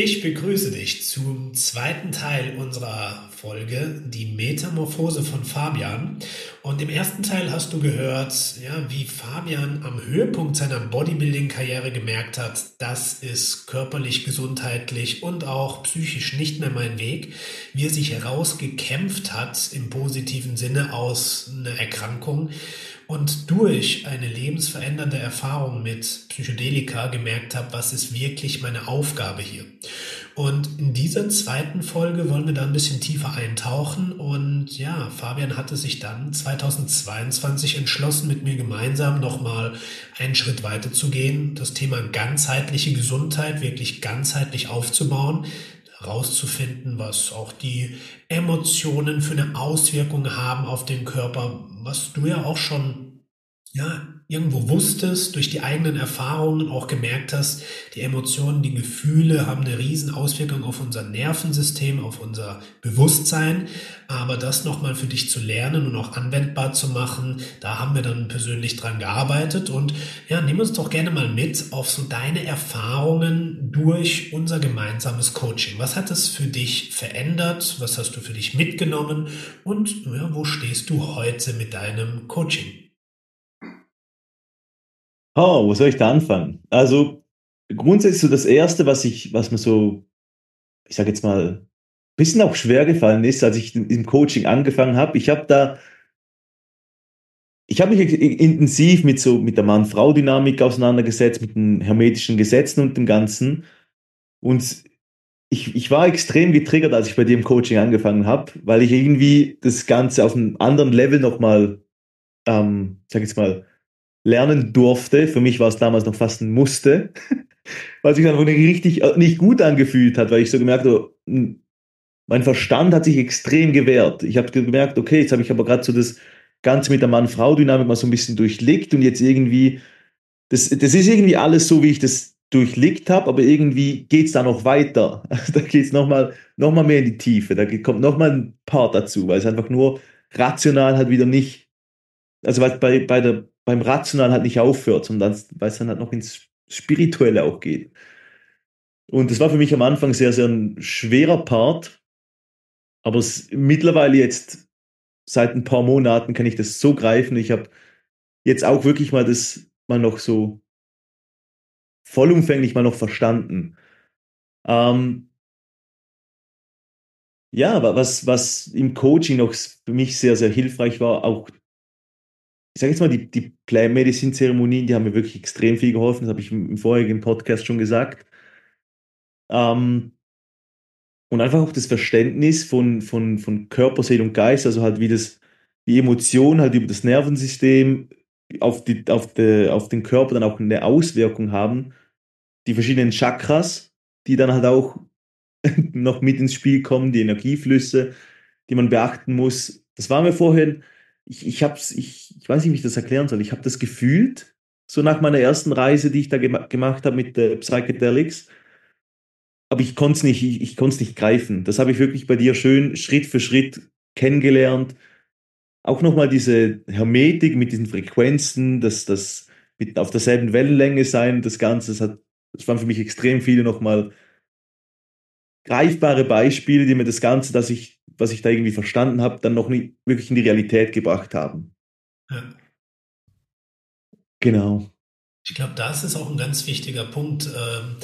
Ich begrüße dich zum zweiten Teil unserer Folge, die Metamorphose von Fabian. Und im ersten Teil hast du gehört, ja, wie Fabian am Höhepunkt seiner Bodybuilding-Karriere gemerkt hat, das ist körperlich, gesundheitlich und auch psychisch nicht mehr mein Weg, wie er sich herausgekämpft hat im positiven Sinne aus einer Erkrankung und durch eine lebensverändernde Erfahrung mit Psychedelika gemerkt habe, was ist wirklich meine Aufgabe hier. Und in dieser zweiten Folge wollen wir da ein bisschen tiefer eintauchen. Und ja, Fabian hatte sich dann 2022 entschlossen, mit mir gemeinsam nochmal einen Schritt weiter zu gehen, das Thema ganzheitliche Gesundheit wirklich ganzheitlich aufzubauen, herauszufinden, was auch die Emotionen für eine Auswirkung haben auf den Körper, was du ja auch schon ja, irgendwo wusstest, durch die eigenen Erfahrungen auch gemerkt hast, die Emotionen, die Gefühle haben eine riesen Auswirkung auf unser Nervensystem, auf unser Bewusstsein. Aber das nochmal für dich zu lernen und auch anwendbar zu machen, da haben wir dann persönlich dran gearbeitet. Und ja, nimm uns doch gerne mal mit auf so deine Erfahrungen durch unser gemeinsames Coaching. Was hat es für dich verändert? Was hast du für dich mitgenommen? Und ja, wo stehst du heute mit deinem Coaching? Oh, wo soll ich da anfangen? Also grundsätzlich so das Erste, was ich, was mir so, ich sage jetzt mal, ein bisschen auch schwer gefallen ist, als ich im Coaching angefangen habe. Ich habe da, ich habe mich intensiv mit so mit der Mann-Frau-Dynamik auseinandergesetzt, mit den hermetischen Gesetzen und dem Ganzen. Und ich, ich war extrem getriggert, als ich bei dir im Coaching angefangen habe, weil ich irgendwie das Ganze auf einem anderen Level nochmal, ähm, sag jetzt mal, lernen durfte. Für mich war es damals noch fast ein Musste, was sich nicht richtig äh, nicht gut angefühlt hat, weil ich so gemerkt habe, hm, mein Verstand hat sich extrem gewehrt. Ich habe gemerkt, okay, jetzt habe ich aber gerade so das Ganze mit der Mann-Frau-Dynamik mal so ein bisschen durchlegt und jetzt irgendwie, das, das ist irgendwie alles so, wie ich das durchlegt habe, aber irgendwie geht es da noch weiter. da geht es nochmal noch mal mehr in die Tiefe. Da kommt nochmal ein Part dazu, weil es einfach nur rational halt wieder nicht, also weil bei, bei der beim Rational halt nicht aufhört, sondern weil es dann halt noch ins Spirituelle auch geht. Und das war für mich am Anfang sehr, sehr ein schwerer Part. Aber es, mittlerweile jetzt, seit ein paar Monaten, kann ich das so greifen. Ich habe jetzt auch wirklich mal das mal noch so vollumfänglich mal noch verstanden. Ähm, ja, was, was im Coaching noch für mich sehr, sehr hilfreich war, auch ich sage jetzt mal, die, die Play-Medicine-Zeremonien, die haben mir wirklich extrem viel geholfen. Das habe ich im, vorigen Podcast schon gesagt. Ähm, und einfach auch das Verständnis von, von, von Körper, Seele und Geist, also halt wie das, die Emotionen halt über das Nervensystem auf, die, auf, de, auf den Körper dann auch eine Auswirkung haben. Die verschiedenen Chakras, die dann halt auch noch mit ins Spiel kommen, die Energieflüsse, die man beachten muss. Das war mir vorhin ich, ich, hab's, ich, ich weiß nicht, wie ich das erklären soll. Ich habe das gefühlt, so nach meiner ersten Reise, die ich da gem gemacht habe mit äh, Psychedelics. Aber ich konnte es nicht, ich, ich konnte nicht greifen. Das habe ich wirklich bei dir schön Schritt für Schritt kennengelernt. Auch nochmal diese Hermetik mit diesen Frequenzen, dass das mit auf derselben Wellenlänge sein, das Ganze, das, hat, das waren für mich extrem viele nochmal greifbare Beispiele, die mir das Ganze, dass ich was ich da irgendwie verstanden habe, dann noch nicht wirklich in die Realität gebracht haben. Ja. Genau. Ich glaube, das ist auch ein ganz wichtiger Punkt. Ähm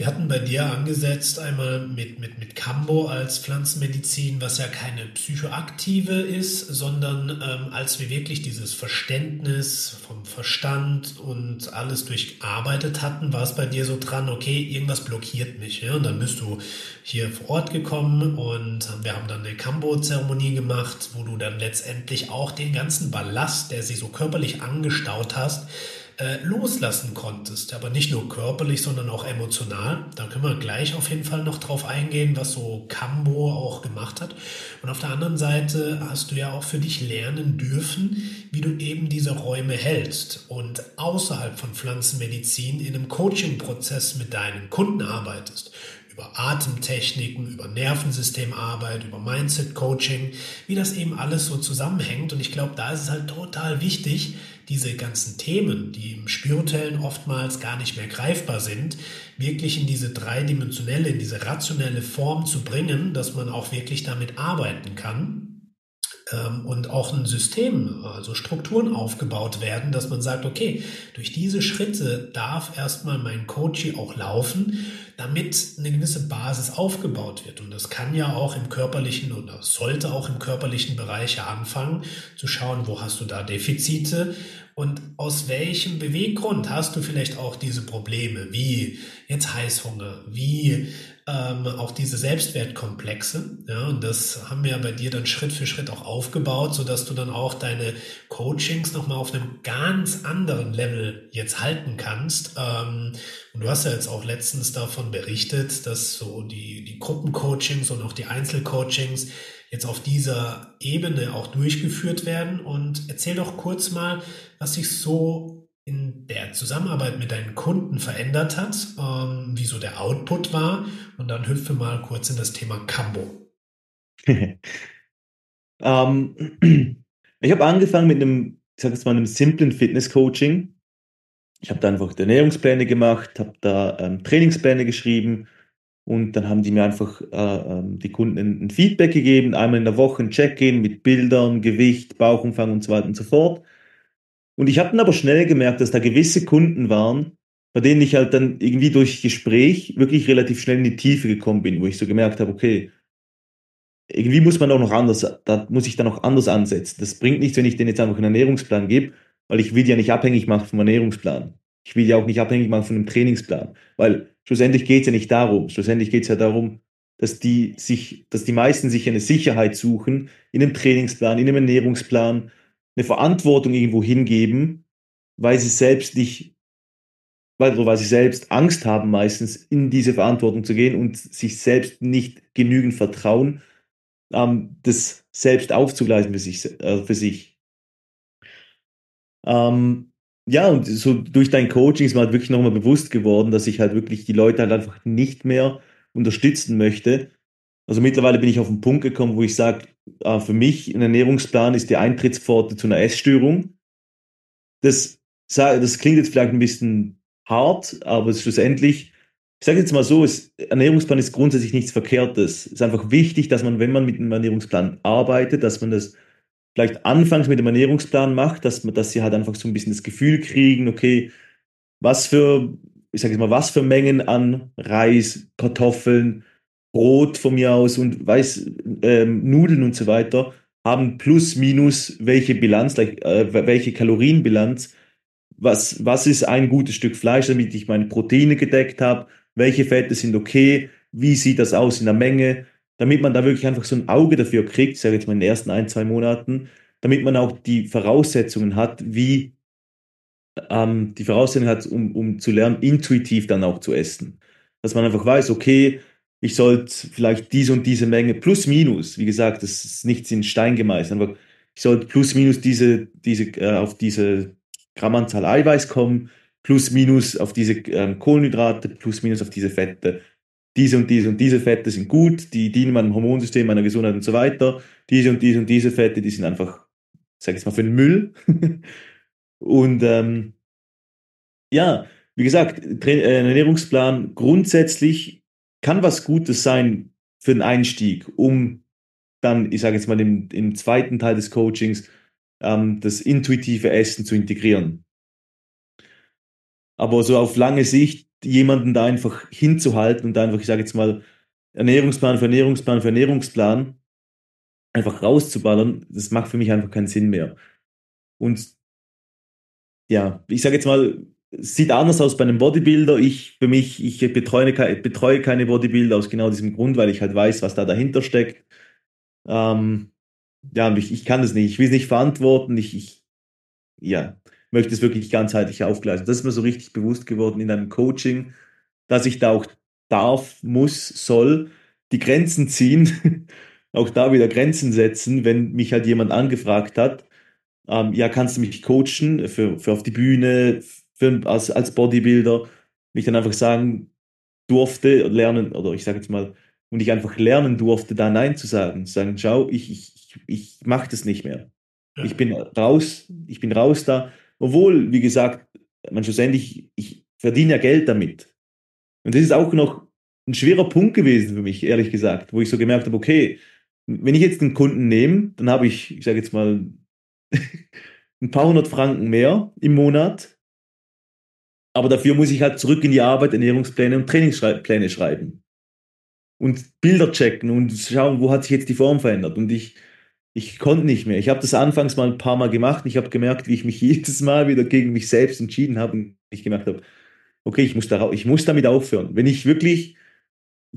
wir hatten bei dir angesetzt einmal mit, mit, mit Cambo als Pflanzenmedizin, was ja keine psychoaktive ist, sondern ähm, als wir wirklich dieses Verständnis vom Verstand und alles durcharbeitet hatten, war es bei dir so dran, okay, irgendwas blockiert mich. Ja? Und dann bist du hier vor Ort gekommen und wir haben dann eine Cambo-Zeremonie gemacht, wo du dann letztendlich auch den ganzen Ballast, der sich so körperlich angestaut hast, äh, loslassen konntest. Aber nicht nur körperlich, sondern auch emotional. Da können wir gleich auf jeden Fall noch drauf eingehen, was so Cambo auch gemacht hat. Und auf der anderen Seite hast du ja auch für dich lernen dürfen, wie du eben diese Räume hältst und außerhalb von Pflanzenmedizin in einem Coaching-Prozess mit deinen Kunden arbeitest über Atemtechniken, über Nervensystemarbeit, über Mindset-Coaching, wie das eben alles so zusammenhängt. Und ich glaube, da ist es halt total wichtig, diese ganzen Themen, die im Spirituellen oftmals gar nicht mehr greifbar sind, wirklich in diese dreidimensionelle, in diese rationelle Form zu bringen, dass man auch wirklich damit arbeiten kann und auch ein System, also Strukturen aufgebaut werden, dass man sagt, okay, durch diese Schritte darf erstmal mein Coach auch laufen, damit eine gewisse Basis aufgebaut wird. Und das kann ja auch im körperlichen oder sollte auch im körperlichen Bereich anfangen, zu schauen, wo hast du da Defizite und aus welchem Beweggrund hast du vielleicht auch diese Probleme, wie jetzt Heißhunger, wie ähm, auch diese Selbstwertkomplexe. Ja, und das haben wir ja bei dir dann Schritt für Schritt auch aufgebaut, sodass du dann auch deine Coachings nochmal auf einem ganz anderen Level jetzt halten kannst. Ähm, und du hast ja jetzt auch letztens davon berichtet, dass so die, die Gruppencoachings und auch die Einzelcoachings jetzt auf dieser Ebene auch durchgeführt werden. Und erzähl doch kurz mal, was sich so in der Zusammenarbeit mit deinen Kunden verändert hat, ähm, wie so der Output war. Und dann hüpfe mal kurz in das Thema Cambo. ähm, ich habe angefangen mit einem, ich sage jetzt mal, einem simplen Fitness-Coaching. Ich habe da einfach Ernährungspläne gemacht, habe da ähm, Trainingspläne geschrieben und dann haben die mir einfach äh, ähm, die Kunden ein, Feedback gegeben, einmal in der Woche ein Check-in mit Bildern, Gewicht, Bauchumfang und so weiter und so fort. Und ich habe dann aber schnell gemerkt, dass da gewisse Kunden waren, bei denen ich halt dann irgendwie durch Gespräch wirklich relativ schnell in die Tiefe gekommen bin, wo ich so gemerkt habe, okay, irgendwie muss man auch noch anders, da muss ich dann auch anders ansetzen. Das bringt nichts, wenn ich denen jetzt einfach einen Ernährungsplan gebe, weil ich will ja nicht abhängig machen vom Ernährungsplan. Ich will ja auch nicht abhängig machen von einem Trainingsplan, weil schlussendlich geht es ja nicht darum. Schlussendlich geht es ja darum, dass die sich, dass die meisten sich eine Sicherheit suchen in einem Trainingsplan, in einem Ernährungsplan, eine Verantwortung irgendwo hingeben, weil sie selbst nicht, weil, weil sie selbst Angst haben, meistens in diese Verantwortung zu gehen und sich selbst nicht genügend vertrauen, ähm, das selbst aufzugleisen für sich. Äh, für sich. Ähm, ja, und so durch dein Coaching ist mir halt wirklich nochmal bewusst geworden, dass ich halt wirklich die Leute halt einfach nicht mehr unterstützen möchte, also mittlerweile bin ich auf den Punkt gekommen, wo ich sage, äh, für mich ein Ernährungsplan ist die Eintrittspforte zu einer Essstörung. Das, das klingt jetzt vielleicht ein bisschen hart, aber schlussendlich, ich sage jetzt mal so, es, Ernährungsplan ist grundsätzlich nichts Verkehrtes. Es ist einfach wichtig, dass man, wenn man mit einem Ernährungsplan arbeitet, dass man das vielleicht anfangs mit dem Ernährungsplan macht, dass dass sie halt einfach so ein bisschen das Gefühl kriegen, okay, was für, ich sage jetzt mal, was für Mengen an Reis, Kartoffeln, Brot von mir aus und weiß, ähm, Nudeln und so weiter haben plus minus welche Bilanz, äh, welche Kalorienbilanz, was, was ist ein gutes Stück Fleisch, damit ich meine Proteine gedeckt habe, welche Fette sind okay, wie sieht das aus in der Menge, damit man da wirklich einfach so ein Auge dafür kriegt, sage ich jetzt mal in den ersten ein, zwei Monaten, damit man auch die Voraussetzungen hat, wie ähm, die Voraussetzungen hat, um, um zu lernen, intuitiv dann auch zu essen. Dass man einfach weiß, okay, ich sollte vielleicht diese und diese Menge plus minus, wie gesagt, das ist nichts in Stein gemeißelt, aber ich sollte plus minus diese, diese, äh, auf diese Grammanzahl Eiweiß kommen, plus minus auf diese ähm, Kohlenhydrate, plus minus auf diese Fette. Diese und diese und diese Fette sind gut, die dienen meinem Hormonsystem, meiner Gesundheit und so weiter. Diese und diese und diese Fette, die sind einfach, sag ich mal, für den Müll. und ähm, ja, wie gesagt, äh, Ernährungsplan grundsätzlich kann was Gutes sein für den Einstieg, um dann, ich sage jetzt mal, im, im zweiten Teil des Coachings ähm, das intuitive Essen zu integrieren. Aber so auf lange Sicht jemanden da einfach hinzuhalten und einfach, ich sage jetzt mal, Ernährungsplan für Ernährungsplan für Ernährungsplan einfach rauszuballern, das macht für mich einfach keinen Sinn mehr. Und ja, ich sage jetzt mal, sieht anders aus bei einem Bodybuilder. Ich, für mich, ich betreue, betreue keine Bodybuilder aus genau diesem Grund, weil ich halt weiß, was da dahinter steckt. Ähm, ja, ich, ich kann das nicht. Ich will es nicht verantworten. Ich, ich, ja. möchte es wirklich ganzheitlich aufgleisen. Das ist mir so richtig bewusst geworden in einem Coaching, dass ich da auch darf, muss, soll, die Grenzen ziehen, auch da wieder Grenzen setzen, wenn mich halt jemand angefragt hat, ähm, ja, kannst du mich coachen für, für auf die Bühne, für, als, als Bodybuilder, mich dann einfach sagen durfte, lernen, oder ich sage jetzt mal, und ich einfach lernen durfte, da Nein zu sagen, zu sagen, schau, ich, ich, ich mache das nicht mehr. Ja. Ich bin raus, ich bin raus da, obwohl, wie gesagt, man schlussendlich, ich verdiene ja Geld damit. Und das ist auch noch ein schwerer Punkt gewesen für mich, ehrlich gesagt, wo ich so gemerkt habe, okay, wenn ich jetzt einen Kunden nehme, dann habe ich, ich sage jetzt mal, ein paar hundert Franken mehr im Monat. Aber dafür muss ich halt zurück in die Arbeit, Ernährungspläne und Trainingspläne schreiben. Und Bilder checken und schauen, wo hat sich jetzt die Form verändert. Und ich, ich konnte nicht mehr. Ich habe das anfangs mal ein paar Mal gemacht. Ich habe gemerkt, wie ich mich jedes Mal wieder gegen mich selbst entschieden habe und ich gemerkt habe, okay, ich muss, da, ich muss damit aufhören. Wenn ich wirklich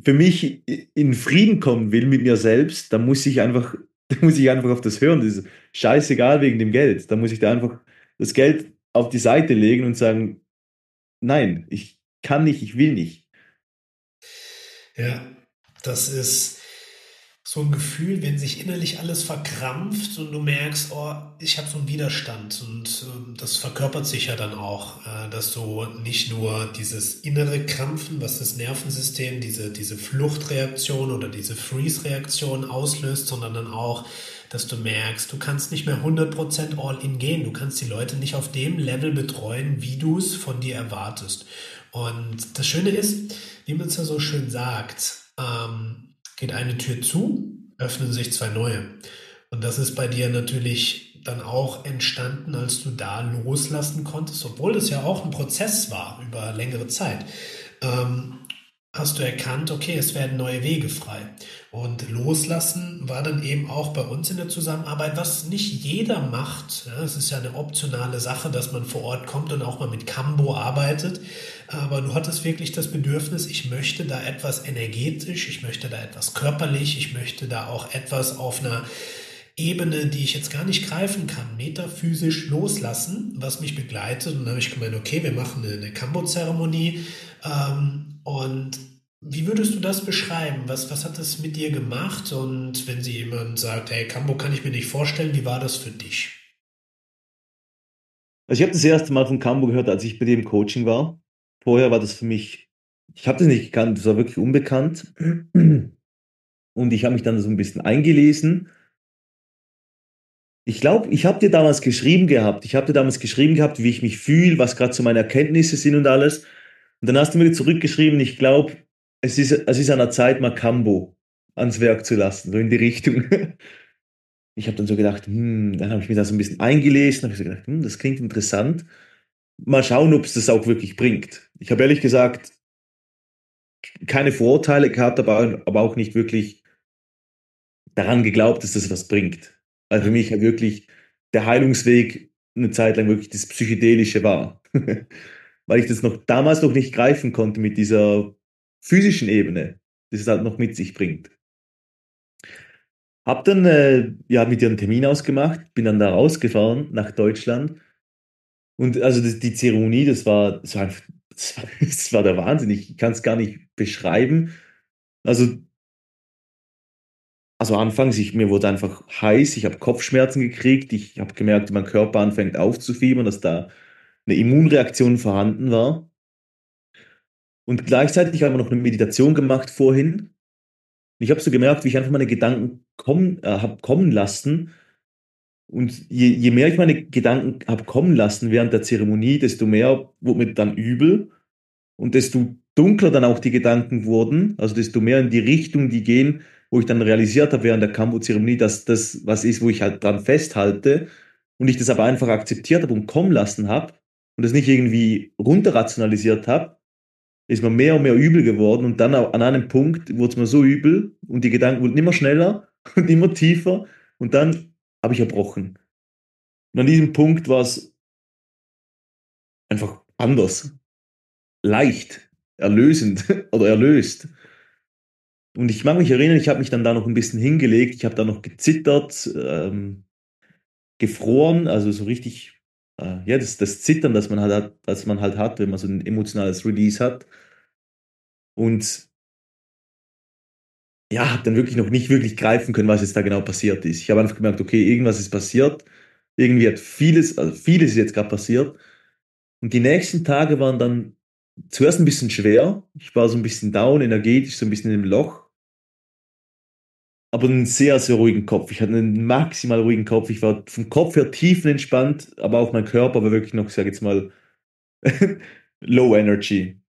für mich in Frieden kommen will mit mir selbst, dann muss ich einfach, da muss ich einfach auf das hören. Das ist scheißegal wegen dem Geld. Da muss ich da einfach das Geld auf die Seite legen und sagen, nein, ich kann nicht, ich will nicht. Ja, das ist, so ein Gefühl, wenn sich innerlich alles verkrampft und du merkst, oh, ich habe so einen Widerstand und äh, das verkörpert sich ja dann auch, äh, dass du nicht nur dieses innere Krampfen, was das Nervensystem, diese, diese Fluchtreaktion oder diese Freeze-Reaktion auslöst, sondern dann auch, dass du merkst, du kannst nicht mehr 100% all-in gehen, du kannst die Leute nicht auf dem Level betreuen, wie du es von dir erwartest. Und das Schöne ist, wie man es ja so schön sagt, ähm, geht eine Tür zu, öffnen sich zwei neue. Und das ist bei dir natürlich dann auch entstanden, als du da loslassen konntest, obwohl das ja auch ein Prozess war über längere Zeit. Ähm, hast du erkannt, okay, es werden neue Wege frei. Und loslassen war dann eben auch bei uns in der Zusammenarbeit, was nicht jeder macht. Ja, es ist ja eine optionale Sache, dass man vor Ort kommt und auch mal mit Cambo arbeitet. Aber du hattest wirklich das Bedürfnis, ich möchte da etwas energetisch, ich möchte da etwas körperlich, ich möchte da auch etwas auf einer Ebene, die ich jetzt gar nicht greifen kann, metaphysisch loslassen, was mich begleitet. Und dann habe ich gemeint, okay, wir machen eine, eine Kambo-Zeremonie. Ähm, wie würdest du das beschreiben? Was, was hat das mit dir gemacht? Und wenn sie jemand sagt, hey, Cambo kann ich mir nicht vorstellen, wie war das für dich? Also ich habe das erste Mal von Cambo gehört, als ich bei dem Coaching war. Vorher war das für mich, ich habe das nicht gekannt, das war wirklich unbekannt. Und ich habe mich dann so ein bisschen eingelesen. Ich glaube, ich habe dir damals geschrieben gehabt. Ich habe dir damals geschrieben gehabt, wie ich mich fühle, was gerade so meine Erkenntnisse sind und alles. Und dann hast du mir zurückgeschrieben, ich glaube, es ist, es ist an der Zeit, mal Cambo ans Werk zu lassen, so in die Richtung. Ich habe dann so gedacht, hm, dann habe ich mir da so ein bisschen eingelesen, habe ich so gedacht, hm, das klingt interessant. Mal schauen, ob es das auch wirklich bringt. Ich habe ehrlich gesagt keine Vorurteile gehabt, aber, aber auch nicht wirklich daran geglaubt, dass das was bringt. Also für mich wirklich der Heilungsweg eine Zeit lang wirklich das Psychedelische war. Weil ich das noch damals noch nicht greifen konnte mit dieser physischen Ebene, das es halt noch mit sich bringt. Hab dann äh, ja mit ihr einen Termin ausgemacht, bin dann da rausgefahren nach Deutschland. Und also das, die Zeremonie, das war, das war, das war, das war der Wahnsinn. Ich kann es gar nicht beschreiben. Also, also anfangs, ich, mir wurde einfach heiß, ich habe Kopfschmerzen gekriegt, ich habe gemerkt, mein Körper anfängt aufzufiebern, dass da eine Immunreaktion vorhanden war. Und gleichzeitig haben wir noch eine Meditation gemacht vorhin. Ich habe so gemerkt, wie ich einfach meine Gedanken kommen, äh, habe kommen lassen. Und je, je mehr ich meine Gedanken habe kommen lassen während der Zeremonie, desto mehr wurde mir dann übel. Und desto dunkler dann auch die Gedanken wurden, also desto mehr in die Richtung die gehen, wo ich dann realisiert habe während der Kambo-Zeremonie, dass das was ist, wo ich halt dran festhalte und ich das aber einfach akzeptiert habe und kommen lassen habe und das nicht irgendwie runterrationalisiert habe, ist mir mehr und mehr übel geworden und dann an einem Punkt wurde es mir so übel und die Gedanken wurden immer schneller und immer tiefer und dann habe ich erbrochen. Und an diesem Punkt war es einfach anders, leicht, erlösend oder erlöst. Und ich mag mich erinnern, ich habe mich dann da noch ein bisschen hingelegt, ich habe da noch gezittert, ähm, gefroren, also so richtig äh, ja, das, das Zittern, das man halt hat, das man halt hat, wenn man so ein emotionales Release hat. Und ja, habe dann wirklich noch nicht wirklich greifen können, was jetzt da genau passiert ist. Ich habe einfach gemerkt, okay, irgendwas ist passiert. Irgendwie hat vieles, also vieles ist jetzt gerade passiert. Und die nächsten Tage waren dann zuerst ein bisschen schwer. Ich war so ein bisschen down, energetisch, so ein bisschen im Loch. Aber einen sehr, sehr ruhigen Kopf. Ich hatte einen maximal ruhigen Kopf. Ich war vom Kopf her tiefenentspannt, aber auch mein Körper war wirklich noch, sag ich jetzt mal, low energy.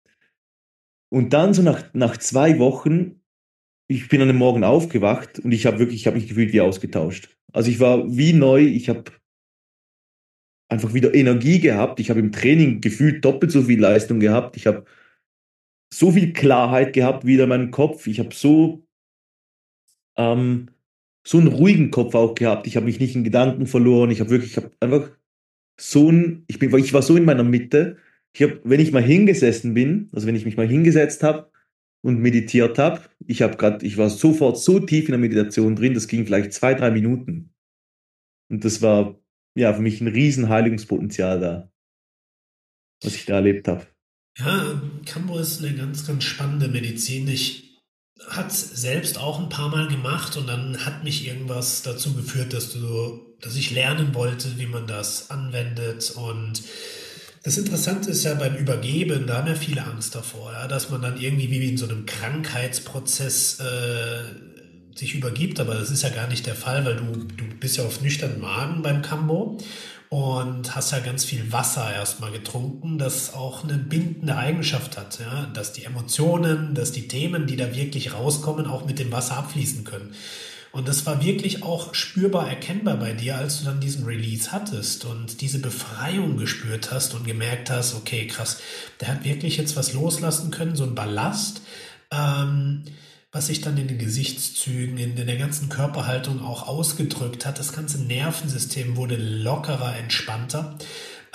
Und dann so nach, nach zwei Wochen, ich bin an dem Morgen aufgewacht und ich habe wirklich, ich habe mich gefühlt wie ausgetauscht. Also ich war wie neu, ich habe einfach wieder Energie gehabt. Ich habe im Training gefühlt doppelt so viel Leistung gehabt. Ich habe so viel Klarheit gehabt wieder in meinem Kopf. Ich habe so, ähm, so einen ruhigen Kopf auch gehabt. Ich habe mich nicht in Gedanken verloren. Ich habe wirklich, ich habe einfach so ein, ich bin, ich war so in meiner Mitte. Ich habe, wenn ich mal hingesessen bin, also wenn ich mich mal hingesetzt habe und meditiert habe, ich habe gerade, ich war sofort so tief in der Meditation drin, das ging vielleicht zwei, drei Minuten. Und das war ja, für mich ein riesen Heiligungspotenzial da, was ich da erlebt habe. Ja, Cambo ist eine ganz, ganz spannende Medizin. Ich hat selbst auch ein paar Mal gemacht und dann hat mich irgendwas dazu geführt, dass du, dass ich lernen wollte, wie man das anwendet. Und das Interessante ist ja beim Übergeben, da haben ja viele Angst davor, ja, dass man dann irgendwie wie in so einem Krankheitsprozess äh, sich übergibt, aber das ist ja gar nicht der Fall, weil du, du bist ja auf nüchternen Magen beim Kambo und hast ja ganz viel Wasser erstmal getrunken, das auch eine bindende Eigenschaft hat, ja? dass die Emotionen, dass die Themen, die da wirklich rauskommen, auch mit dem Wasser abfließen können. Und das war wirklich auch spürbar erkennbar bei dir, als du dann diesen Release hattest und diese Befreiung gespürt hast und gemerkt hast, okay, krass, der hat wirklich jetzt was loslassen können, so ein Ballast. Ähm, was sich dann in den Gesichtszügen, in der ganzen Körperhaltung auch ausgedrückt hat. Das ganze Nervensystem wurde lockerer, entspannter.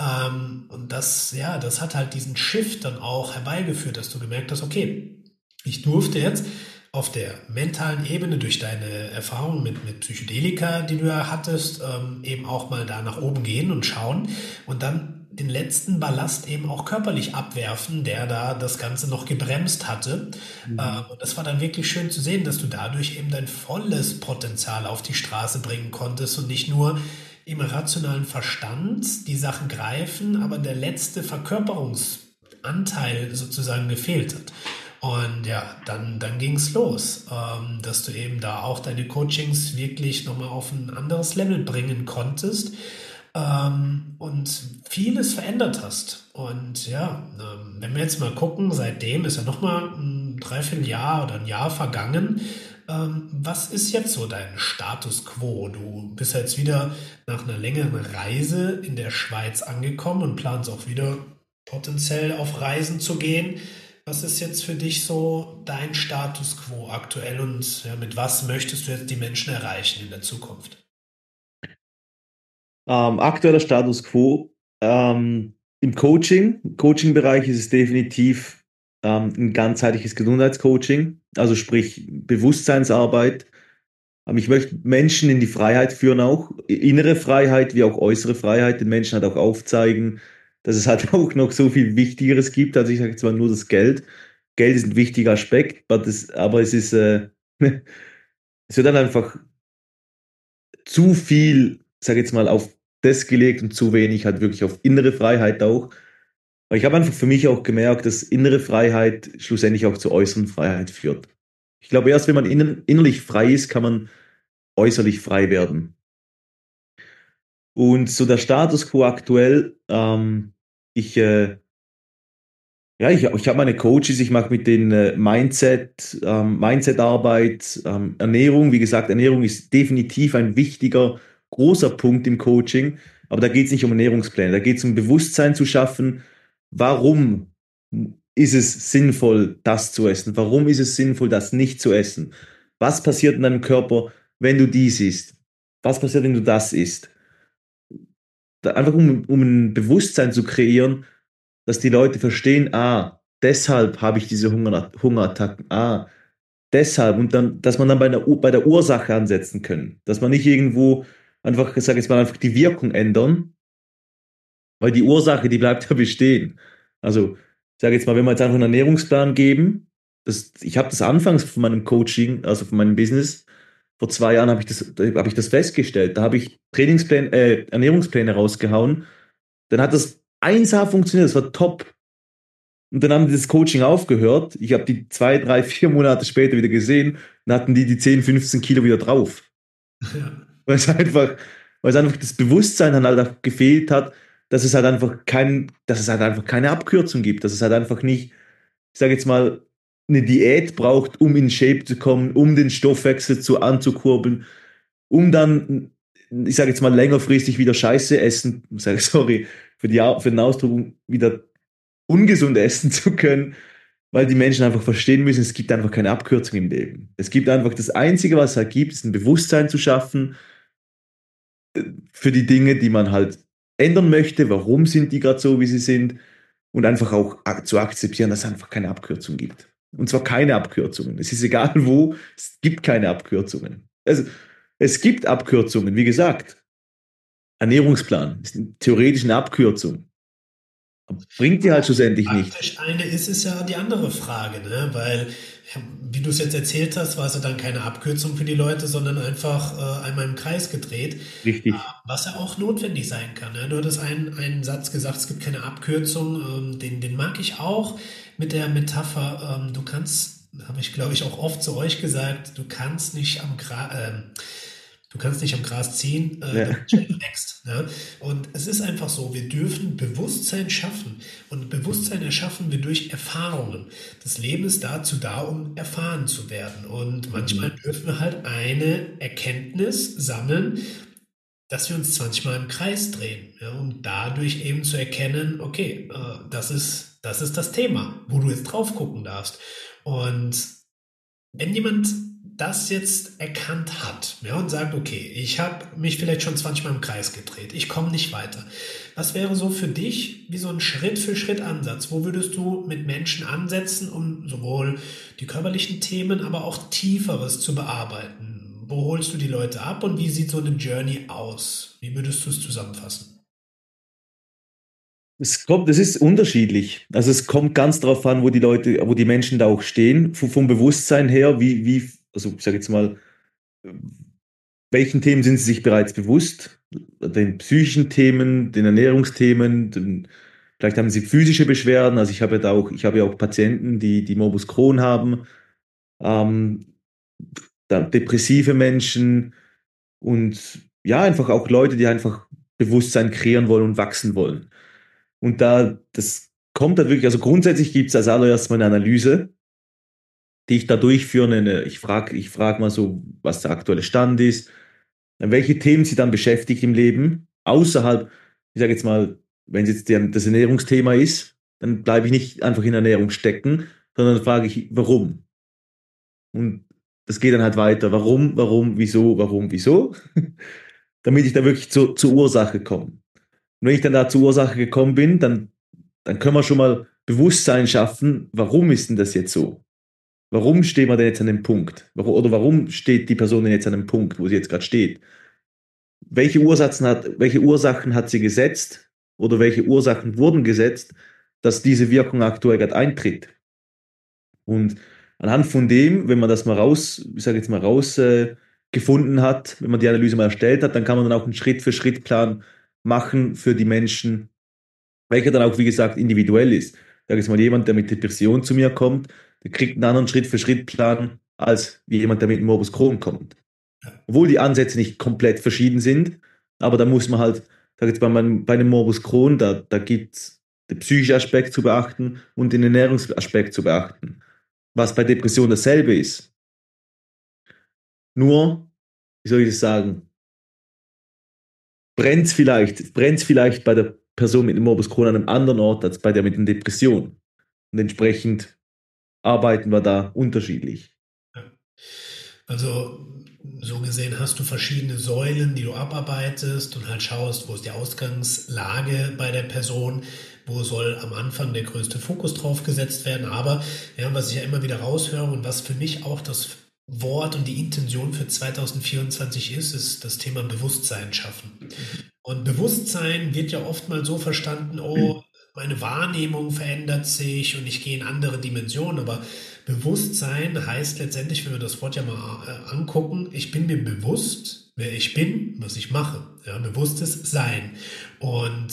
Ähm, und das, ja, das hat halt diesen Shift dann auch herbeigeführt, dass du gemerkt hast, okay, ich durfte jetzt auf der mentalen Ebene durch deine Erfahrungen mit, mit Psychedelika, die du ja hattest, ähm, eben auch mal da nach oben gehen und schauen und dann den letzten Ballast eben auch körperlich abwerfen, der da das Ganze noch gebremst hatte. Mhm. Äh, und das war dann wirklich schön zu sehen, dass du dadurch eben dein volles Potenzial auf die Straße bringen konntest und nicht nur im rationalen Verstand die Sachen greifen, aber der letzte Verkörperungsanteil sozusagen gefehlt hat. Und ja, dann, dann ging es los, ähm, dass du eben da auch deine Coachings wirklich nochmal auf ein anderes Level bringen konntest ähm, und vieles verändert hast. Und ja, ähm, wenn wir jetzt mal gucken, seitdem ist ja nochmal ein Dreivierteljahr oder ein Jahr vergangen. Ähm, was ist jetzt so dein Status quo? Du bist jetzt wieder nach einer längeren Reise in der Schweiz angekommen und planst auch wieder potenziell auf Reisen zu gehen. Was ist jetzt für dich so dein Status quo aktuell und ja, mit was möchtest du jetzt die Menschen erreichen in der Zukunft? Ähm, aktueller Status quo. Ähm, Im Coaching, Coaching-Bereich ist es definitiv ähm, ein ganzheitliches Gesundheitscoaching, also sprich Bewusstseinsarbeit. Ähm, ich möchte Menschen in die Freiheit führen, auch innere Freiheit wie auch äußere Freiheit, den Menschen halt auch aufzeigen, dass es halt auch noch so viel Wichtigeres gibt. Also ich sage jetzt mal nur das Geld. Geld ist ein wichtiger Aspekt, aber, das, aber es ist, äh, es wird dann einfach zu viel, sage jetzt mal, auf das gelegt und zu wenig halt wirklich auf innere Freiheit auch. Aber ich habe einfach für mich auch gemerkt, dass innere Freiheit schlussendlich auch zur äußeren Freiheit führt. Ich glaube, erst wenn man innerlich frei ist, kann man äußerlich frei werden. Und so der Status quo aktuell, ähm, ich, äh, ja, ich, ich habe meine Coaches, ich mache mit den äh, Mindset, ähm, Mindset-Arbeit, ähm, Ernährung. Wie gesagt, Ernährung ist definitiv ein wichtiger großer Punkt im Coaching. Aber da geht es nicht um Ernährungspläne, da geht es um Bewusstsein zu schaffen, warum ist es sinnvoll, das zu essen? Warum ist es sinnvoll, das nicht zu essen? Was passiert in deinem Körper, wenn du dies isst? Was passiert, wenn du das isst? Einfach um, um ein Bewusstsein zu kreieren, dass die Leute verstehen, ah, deshalb habe ich diese Hunger, Hungerattacken, ah, deshalb und dann, dass man dann bei der, bei der Ursache ansetzen können, dass man nicht irgendwo einfach, ich sage jetzt mal, einfach die Wirkung ändern, Weil die Ursache, die bleibt ja bestehen. Also, ich sage jetzt mal, wenn wir jetzt einfach einen Ernährungsplan geben, das, ich habe das anfangs von meinem Coaching, also von meinem Business, vor zwei Jahren habe ich, das, hab ich das festgestellt. Da habe ich Trainingspläne, äh, Ernährungspläne rausgehauen. Dann hat das 1A funktioniert, das war top. Und dann haben die das Coaching aufgehört. Ich habe die zwei, drei, vier Monate später wieder gesehen. Dann hatten die die 10, 15 Kilo wieder drauf. Ja. Weil es einfach, weil es einfach das Bewusstsein dann halt gefehlt hat, dass es halt einfach kein, dass es halt einfach keine Abkürzung gibt, dass es halt einfach nicht, ich sage jetzt mal, eine Diät braucht, um in Shape zu kommen, um den Stoffwechsel zu anzukurbeln, um dann, ich sage jetzt mal, längerfristig wieder Scheiße essen, sorry für, die, für den Ausdruck, wieder ungesund essen zu können, weil die Menschen einfach verstehen müssen, es gibt einfach keine Abkürzung im Leben. Es gibt einfach das Einzige, was es halt gibt, ist ein Bewusstsein zu schaffen für die Dinge, die man halt ändern möchte. Warum sind die gerade so, wie sie sind? Und einfach auch zu akzeptieren, dass es einfach keine Abkürzung gibt. Und zwar keine Abkürzungen. Es ist egal wo, es gibt keine Abkürzungen. Also, es gibt Abkürzungen, wie gesagt. Ernährungsplan ist eine Abkürzung. Bringt dir halt schlussendlich nicht. Eine ist es ja die andere Frage, ne? weil, wie du es jetzt erzählt hast, war es ja dann keine Abkürzung für die Leute, sondern einfach äh, einmal im Kreis gedreht. Richtig. Äh, was ja auch notwendig sein kann. Ne? Du hattest einen, einen Satz gesagt, es gibt keine Abkürzung, ähm, den, den mag ich auch mit der Metapher, ähm, du kannst, habe ich glaube ich auch oft zu euch gesagt, du kannst nicht am Gra äh, Du kannst nicht am Gras ziehen, äh, ja. wächst. Ne? Und es ist einfach so, wir dürfen Bewusstsein schaffen. Und Bewusstsein erschaffen wir durch Erfahrungen. Das Leben ist dazu da, um erfahren zu werden. Und manchmal mhm. dürfen wir halt eine Erkenntnis sammeln, dass wir uns 20 Mal im Kreis drehen, ja, um dadurch eben zu erkennen, okay, äh, das, ist, das ist das Thema, wo du jetzt drauf gucken darfst. Und wenn jemand das jetzt erkannt hat ja, und sagt, okay, ich habe mich vielleicht schon 20 Mal im Kreis gedreht, ich komme nicht weiter. Was wäre so für dich wie so ein Schritt-für-Schritt-Ansatz? Wo würdest du mit Menschen ansetzen, um sowohl die körperlichen Themen, aber auch tieferes zu bearbeiten? Wo holst du die Leute ab und wie sieht so eine Journey aus? Wie würdest du es zusammenfassen? Es kommt, es ist unterschiedlich. Also es kommt ganz darauf an, wo die Leute, wo die Menschen da auch stehen, vom Bewusstsein her, wie, wie also ich sage jetzt mal, welchen Themen sind Sie sich bereits bewusst? Den psychischen Themen, den Ernährungsthemen, den, vielleicht haben Sie physische Beschwerden. Also ich habe ja auch, ich habe ja auch Patienten, die, die Morbus Crohn haben, ähm, depressive Menschen und ja, einfach auch Leute, die einfach Bewusstsein kreieren wollen und wachsen wollen. Und da, das kommt da wirklich, also grundsätzlich gibt es als allererstes mal eine Analyse die ich da durchführe. Ich frage ich frag mal so, was der aktuelle Stand ist, welche Themen sie dann beschäftigt im Leben, außerhalb, ich sage jetzt mal, wenn es jetzt das Ernährungsthema ist, dann bleibe ich nicht einfach in Ernährung stecken, sondern frage ich, warum? Und das geht dann halt weiter. Warum, warum, wieso, warum, wieso? Damit ich da wirklich zu, zur Ursache komme. Und wenn ich dann da zur Ursache gekommen bin, dann, dann können wir schon mal Bewusstsein schaffen, warum ist denn das jetzt so? Warum stehen wir denn jetzt an dem Punkt? Oder warum steht die Person denn jetzt an dem Punkt, wo sie jetzt gerade steht? Welche Ursachen, hat, welche Ursachen hat sie gesetzt oder welche Ursachen wurden gesetzt, dass diese Wirkung aktuell gerade eintritt? Und anhand von dem, wenn man das mal raus, ich sage jetzt mal rausgefunden äh, hat, wenn man die Analyse mal erstellt hat, dann kann man dann auch einen Schritt-für-Schritt-Plan machen für die Menschen, welcher dann auch, wie gesagt, individuell ist. Ich sage jetzt mal, jemand, der mit Depression zu mir kommt, der kriegt einen anderen Schritt-für-Schritt-Plan als wie jemand, der mit Morbus Crohn kommt. Obwohl die Ansätze nicht komplett verschieden sind, aber da muss man halt, sag jetzt meinem, bei einem Morbus Crohn, da, da gibt es den psychischen Aspekt zu beachten und den Ernährungsaspekt zu beachten. Was bei Depression dasselbe ist. Nur, wie soll ich das sagen, brennt es vielleicht, brennt's vielleicht bei der Person mit dem Morbus Crohn an einem anderen Ort als bei der mit den Depressionen. Und entsprechend arbeiten wir da unterschiedlich. Also so gesehen hast du verschiedene Säulen, die du abarbeitest und halt schaust, wo ist die Ausgangslage bei der Person, wo soll am Anfang der größte Fokus drauf gesetzt werden. Aber ja, was ich ja immer wieder raushöre und was für mich auch das Wort und die Intention für 2024 ist, ist das Thema Bewusstsein schaffen. Und Bewusstsein wird ja oft mal so verstanden, oh, meine Wahrnehmung verändert sich und ich gehe in andere Dimensionen. Aber Bewusstsein heißt letztendlich, wenn wir das Wort ja mal äh, angucken, ich bin mir bewusst, wer ich bin, was ich mache. Ja, bewusstes Sein. Und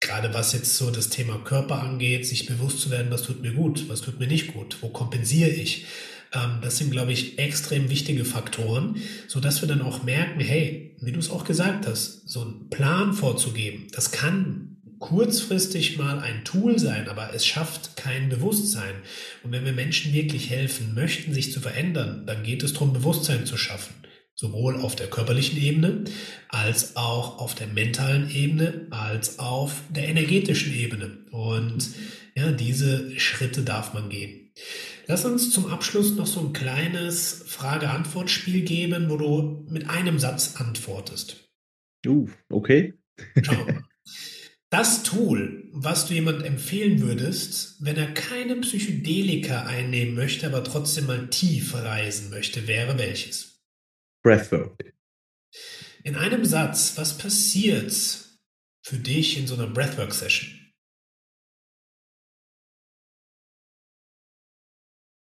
gerade was jetzt so das Thema Körper angeht, sich bewusst zu werden, was tut mir gut, was tut mir nicht gut, wo kompensiere ich. Ähm, das sind, glaube ich, extrem wichtige Faktoren, so dass wir dann auch merken, hey, wie du es auch gesagt hast, so einen Plan vorzugeben, das kann kurzfristig mal ein Tool sein, aber es schafft kein Bewusstsein. Und wenn wir Menschen wirklich helfen möchten, sich zu verändern, dann geht es darum, Bewusstsein zu schaffen. Sowohl auf der körperlichen Ebene, als auch auf der mentalen Ebene, als auf der energetischen Ebene. Und ja, diese Schritte darf man gehen. Lass uns zum Abschluss noch so ein kleines Frage-Antwort-Spiel geben, wo du mit einem Satz antwortest. Uh, okay. Schau mal. Das Tool, was du jemand empfehlen würdest, wenn er keine Psychedelika einnehmen möchte, aber trotzdem mal tief reisen möchte, wäre welches? Breathwork. In einem Satz, was passiert für dich in so einer Breathwork-Session?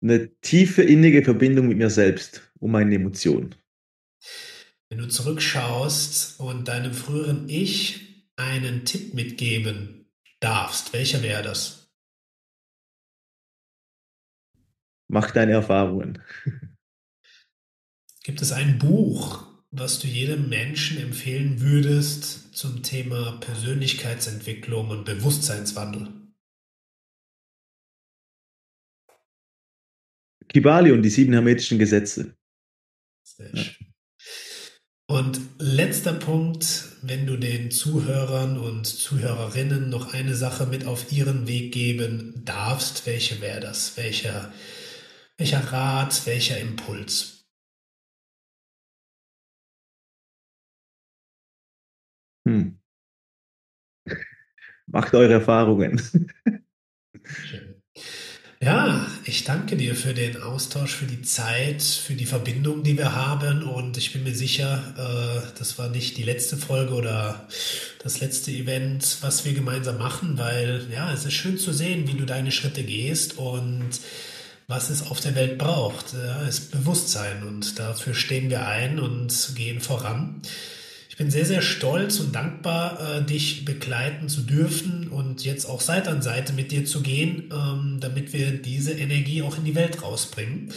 Eine tiefe innige Verbindung mit mir selbst und meinen Emotionen. Wenn du zurückschaust und deinem früheren Ich einen Tipp mitgeben darfst, welcher wäre das? Mach deine Erfahrungen. Gibt es ein Buch, was du jedem Menschen empfehlen würdest zum Thema Persönlichkeitsentwicklung und Bewusstseinswandel? Kibali und die sieben hermetischen Gesetze. Sehr schön. Und letzter Punkt, wenn du den Zuhörern und Zuhörerinnen noch eine Sache mit auf ihren Weg geben darfst, welche wäre das? Welcher, welcher Rat, welcher Impuls? Hm. Macht eure Erfahrungen. Schön. Ja, ich danke dir für den Austausch, für die Zeit, für die Verbindung, die wir haben. Und ich bin mir sicher, äh, das war nicht die letzte Folge oder das letzte Event, was wir gemeinsam machen, weil ja, es ist schön zu sehen, wie du deine Schritte gehst und was es auf der Welt braucht, ja, ist Bewusstsein. Und dafür stehen wir ein und gehen voran. Ich bin sehr, sehr stolz und dankbar, äh, dich begleiten zu dürfen und jetzt auch Seite an Seite mit dir zu gehen, ähm, damit wir diese Energie auch in die Welt rausbringen.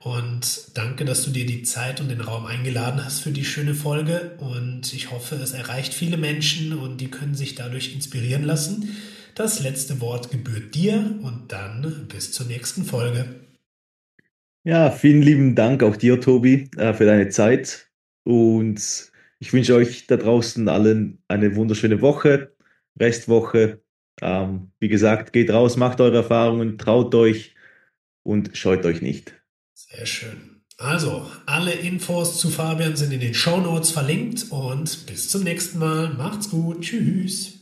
Und danke, dass du dir die Zeit und den Raum eingeladen hast für die schöne Folge. Und ich hoffe, es erreicht viele Menschen und die können sich dadurch inspirieren lassen. Das letzte Wort gebührt dir und dann bis zur nächsten Folge. Ja, vielen lieben Dank auch dir, Tobi, äh, für deine Zeit. Und ich wünsche euch da draußen allen eine wunderschöne Woche, Restwoche. Ähm, wie gesagt, geht raus, macht eure Erfahrungen, traut euch und scheut euch nicht. Sehr schön. Also, alle Infos zu Fabian sind in den Show Notes verlinkt und bis zum nächsten Mal. Macht's gut. Tschüss.